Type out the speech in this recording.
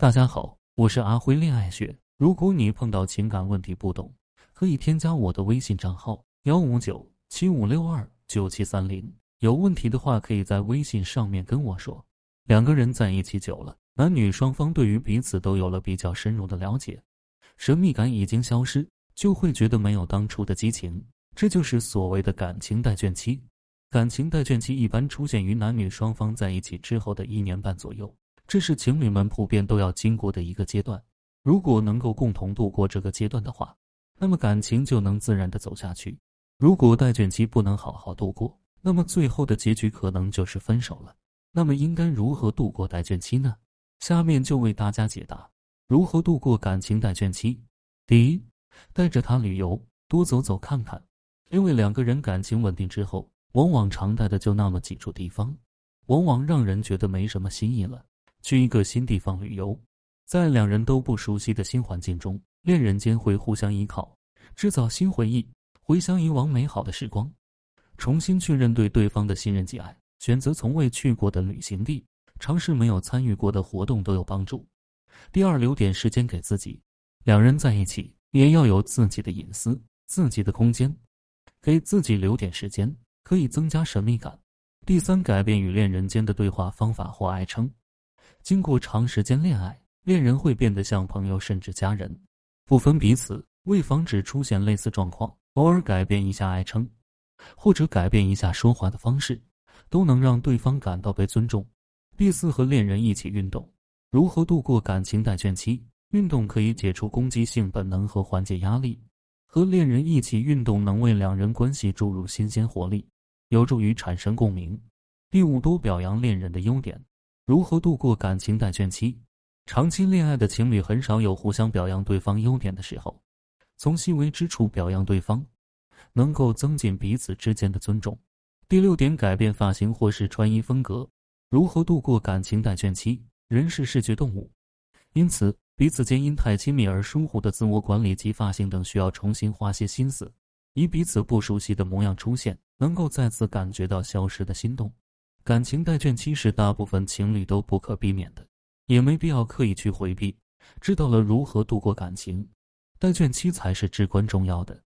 大家好，我是阿辉恋爱学。如果你碰到情感问题不懂，可以添加我的微信账号幺五九七五六二九七三零。有问题的话，可以在微信上面跟我说。两个人在一起久了，男女双方对于彼此都有了比较深入的了解，神秘感已经消失，就会觉得没有当初的激情，这就是所谓的感情待倦期。感情待倦期一般出现于男女双方在一起之后的一年半左右，这是情侣们普遍都要经过的一个阶段。如果能够共同度过这个阶段的话，那么感情就能自然的走下去。如果待倦期不能好好度过，那么最后的结局可能就是分手了。那么应该如何度过待倦期呢？下面就为大家解答如何度过感情待倦期。第一，带着他旅游，多走走看看。因为两个人感情稳定之后，往往常待的就那么几处地方，往往让人觉得没什么新意了。去一个新地方旅游。在两人都不熟悉的新环境中，恋人间会互相依靠，制造新回忆，回想以往美好的时光，重新确认对对方的信任及爱。选择从未去过的旅行地，尝试没有参与过的活动都有帮助。第二，留点时间给自己。两人在一起也要有自己的隐私、自己的空间，给自己留点时间，可以增加神秘感。第三，改变与恋人间的对话方法或爱称。经过长时间恋爱。恋人会变得像朋友，甚至家人，不分彼此。为防止出现类似状况，偶尔改变一下爱称，或者改变一下说话的方式，都能让对方感到被尊重。第四，和恋人一起运动。如何度过感情待倦期？运动可以解除攻击性本能和缓解压力。和恋人一起运动能为两人关系注入新鲜活力，有助于产生共鸣。第五，多表扬恋人的优点。如何度过感情待倦期？长期恋爱的情侣很少有互相表扬对方优点的时候，从细微之处表扬对方，能够增进彼此之间的尊重。第六点，改变发型或是穿衣风格。如何度过感情待倦期？人是视觉动物，因此彼此间因太亲密而疏忽的自我管理及发型等，需要重新花些心思，以彼此不熟悉的模样出现，能够再次感觉到消失的心动。感情待倦期是大部分情侣都不可避免的。也没必要刻意去回避，知道了如何度过感情，待倦期才是至关重要的。